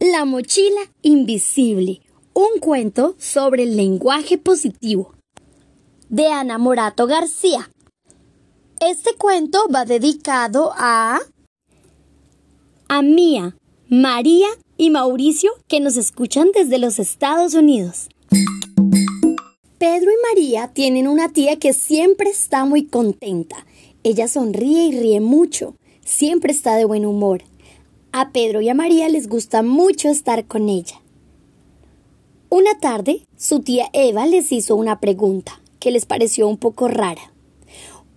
La mochila invisible, un cuento sobre el lenguaje positivo de Ana Morato García. Este cuento va dedicado a a Mía, María y Mauricio que nos escuchan desde los Estados Unidos. Pedro y María tienen una tía que siempre está muy contenta. Ella sonríe y ríe mucho siempre está de buen humor. A Pedro y a María les gusta mucho estar con ella. Una tarde, su tía Eva les hizo una pregunta que les pareció un poco rara.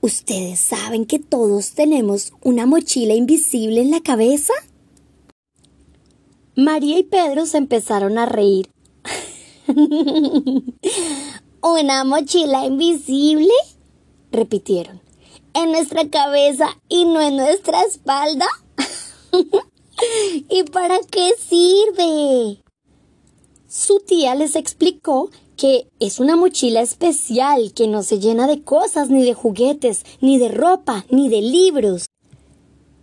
¿Ustedes saben que todos tenemos una mochila invisible en la cabeza? María y Pedro se empezaron a reír. ¿Una mochila invisible? repitieron en nuestra cabeza y no en nuestra espalda? ¿Y para qué sirve? Su tía les explicó que es una mochila especial que no se llena de cosas, ni de juguetes, ni de ropa, ni de libros.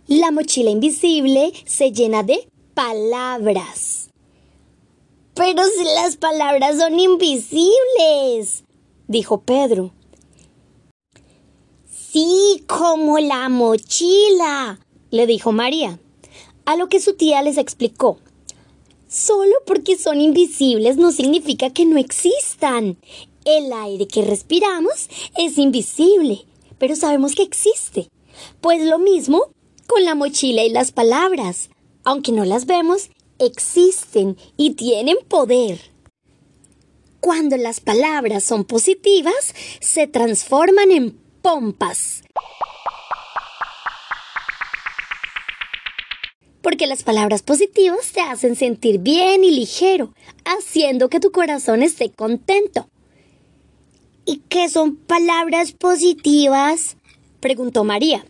La mochila invisible se llena de palabras. Pero si las palabras son invisibles, dijo Pedro. Sí, como la mochila, le dijo María, a lo que su tía les explicó. Solo porque son invisibles no significa que no existan. El aire que respiramos es invisible, pero sabemos que existe. Pues lo mismo con la mochila y las palabras. Aunque no las vemos, existen y tienen poder. Cuando las palabras son positivas, se transforman en pompas. Porque las palabras positivas te hacen sentir bien y ligero, haciendo que tu corazón esté contento. ¿Y qué son palabras positivas? preguntó María.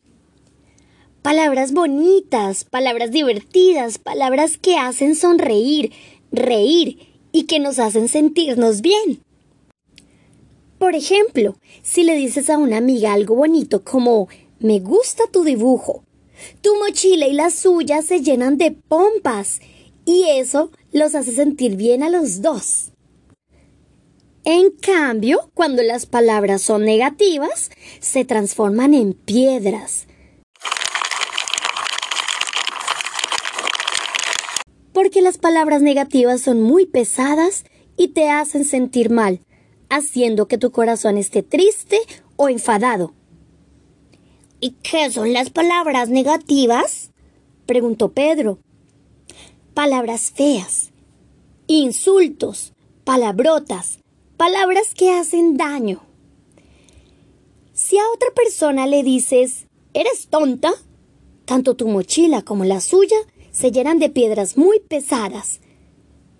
Palabras bonitas, palabras divertidas, palabras que hacen sonreír, reír y que nos hacen sentirnos bien. Por ejemplo, si le dices a una amiga algo bonito como me gusta tu dibujo, tu mochila y la suya se llenan de pompas y eso los hace sentir bien a los dos. En cambio, cuando las palabras son negativas, se transforman en piedras. Porque las palabras negativas son muy pesadas y te hacen sentir mal, haciendo que tu corazón esté triste o enfadado. ¿Y qué son las palabras negativas? preguntó Pedro. Palabras feas, insultos, palabrotas, palabras que hacen daño. Si a otra persona le dices, ¿eres tonta? Tanto tu mochila como la suya se llenan de piedras muy pesadas,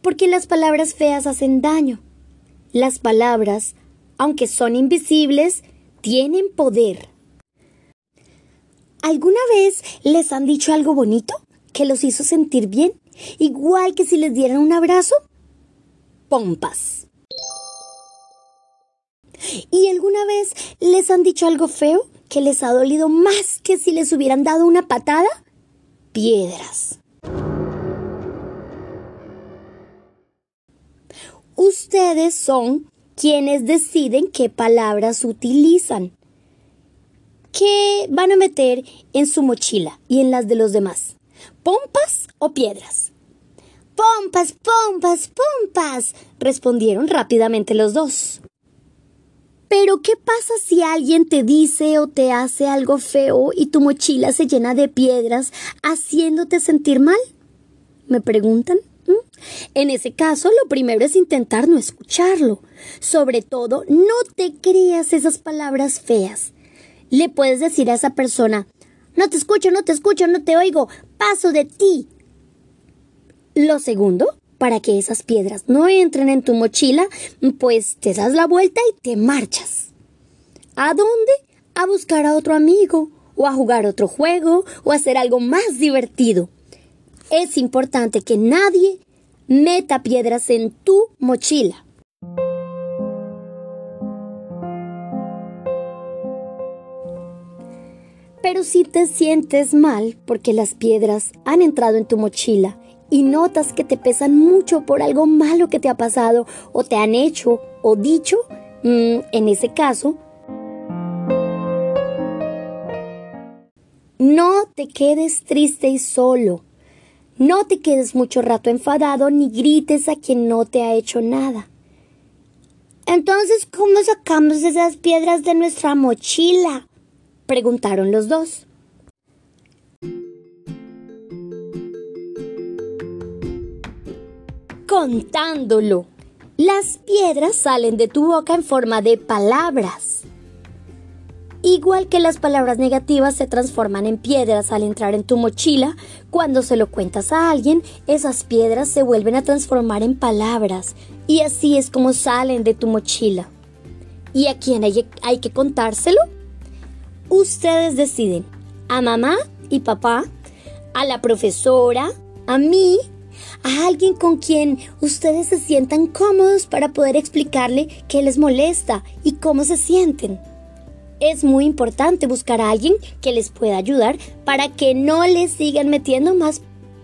porque las palabras feas hacen daño. Las palabras, aunque son invisibles, tienen poder. ¿Alguna vez les han dicho algo bonito que los hizo sentir bien? Igual que si les dieran un abrazo. Pompas. ¿Y alguna vez les han dicho algo feo que les ha dolido más que si les hubieran dado una patada? Piedras. Ustedes son quienes deciden qué palabras utilizan. ¿Qué van a meter en su mochila y en las de los demás? ¿Pompas o piedras? Pompas, pompas, pompas, respondieron rápidamente los dos. Pero ¿qué pasa si alguien te dice o te hace algo feo y tu mochila se llena de piedras haciéndote sentir mal? ¿Me preguntan? En ese caso, lo primero es intentar no escucharlo. Sobre todo, no te creas esas palabras feas. Le puedes decir a esa persona, no te escucho, no te escucho, no te oigo, paso de ti. Lo segundo para que esas piedras no entren en tu mochila, pues te das la vuelta y te marchas. ¿A dónde? A buscar a otro amigo, o a jugar otro juego, o a hacer algo más divertido. Es importante que nadie meta piedras en tu mochila. Pero si te sientes mal porque las piedras han entrado en tu mochila y notas que te pesan mucho por algo malo que te ha pasado o te han hecho o dicho, mm, en ese caso, no te quedes triste y solo. No te quedes mucho rato enfadado ni grites a quien no te ha hecho nada. Entonces, ¿cómo sacamos esas piedras de nuestra mochila? Preguntaron los dos. Contándolo. Las piedras salen de tu boca en forma de palabras. Igual que las palabras negativas se transforman en piedras al entrar en tu mochila, cuando se lo cuentas a alguien, esas piedras se vuelven a transformar en palabras y así es como salen de tu mochila. ¿Y a quién hay, hay que contárselo? Ustedes deciden, a mamá y papá, a la profesora, a mí, a alguien con quien ustedes se sientan cómodos para poder explicarle qué les molesta y cómo se sienten es muy importante buscar a alguien que les pueda ayudar para que no les sigan metiendo más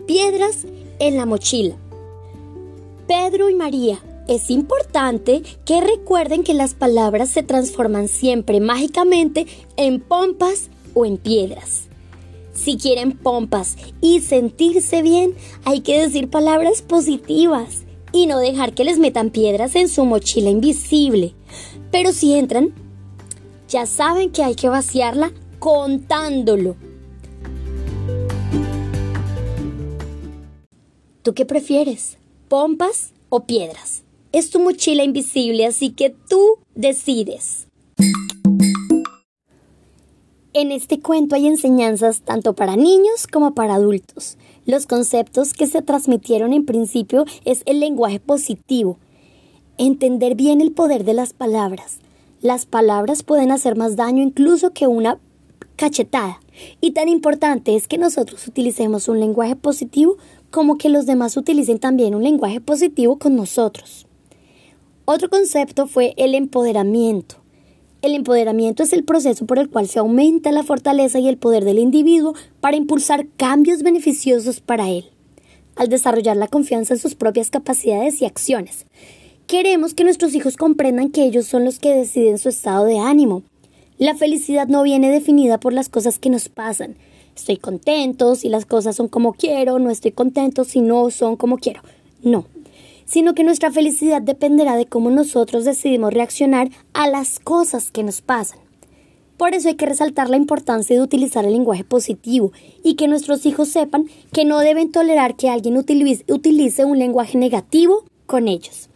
piedras en la mochila. Pedro y María, es importante que recuerden que las palabras se transforman siempre mágicamente en pompas o en piedras. Si quieren pompas y sentirse bien, hay que decir palabras positivas y no dejar que les metan piedras en su mochila invisible. Pero si entran ya saben que hay que vaciarla contándolo. ¿Tú qué prefieres? ¿Pompas o piedras? Es tu mochila invisible, así que tú decides. En este cuento hay enseñanzas tanto para niños como para adultos. Los conceptos que se transmitieron en principio es el lenguaje positivo, entender bien el poder de las palabras, las palabras pueden hacer más daño incluso que una cachetada. Y tan importante es que nosotros utilicemos un lenguaje positivo como que los demás utilicen también un lenguaje positivo con nosotros. Otro concepto fue el empoderamiento. El empoderamiento es el proceso por el cual se aumenta la fortaleza y el poder del individuo para impulsar cambios beneficiosos para él, al desarrollar la confianza en sus propias capacidades y acciones. Queremos que nuestros hijos comprendan que ellos son los que deciden su estado de ánimo. La felicidad no viene definida por las cosas que nos pasan. Estoy contento si las cosas son como quiero, no estoy contento si no son como quiero. No, sino que nuestra felicidad dependerá de cómo nosotros decidimos reaccionar a las cosas que nos pasan. Por eso hay que resaltar la importancia de utilizar el lenguaje positivo y que nuestros hijos sepan que no deben tolerar que alguien utilice, un lenguaje negativo con ellos.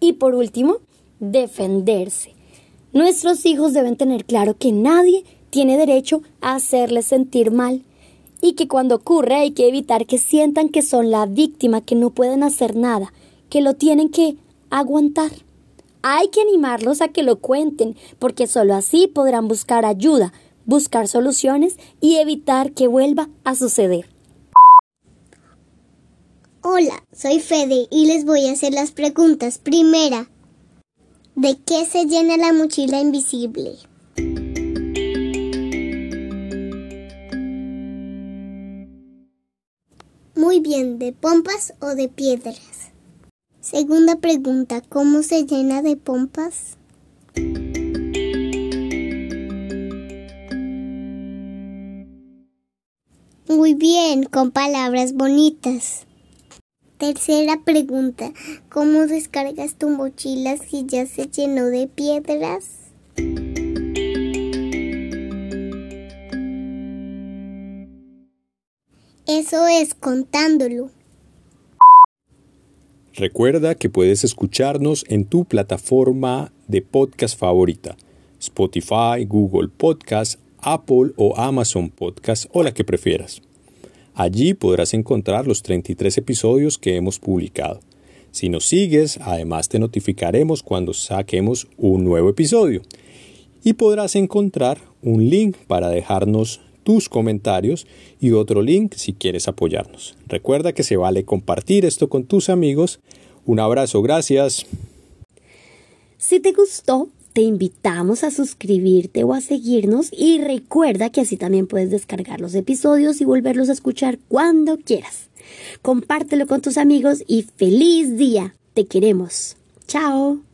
Y por último, defenderse. Nuestros hijos deben tener claro que nadie tiene derecho a hacerles sentir mal y que cuando ocurre hay que evitar que sientan que son la víctima, que no pueden hacer nada, que lo tienen que aguantar. Hay que animarlos a que lo cuenten, porque sólo así podrán buscar ayuda, buscar soluciones y evitar que vuelva a suceder. Hola, soy Fede y les voy a hacer las preguntas. Primera, ¿de qué se llena la mochila invisible? Muy bien, ¿de pompas o de piedras? Segunda pregunta, ¿cómo se llena de pompas? Muy bien, con palabras bonitas. Tercera pregunta, ¿cómo descargas tu mochila si ya se llenó de piedras? Eso es contándolo. Recuerda que puedes escucharnos en tu plataforma de podcast favorita, Spotify, Google Podcast, Apple o Amazon Podcast o la que prefieras. Allí podrás encontrar los 33 episodios que hemos publicado. Si nos sigues, además te notificaremos cuando saquemos un nuevo episodio. Y podrás encontrar un link para dejarnos tus comentarios y otro link si quieres apoyarnos. Recuerda que se vale compartir esto con tus amigos. Un abrazo, gracias. Si te gustó, te invitamos a suscribirte o a seguirnos y recuerda que así también puedes descargar los episodios y volverlos a escuchar cuando quieras. Compártelo con tus amigos y feliz día. Te queremos. Chao.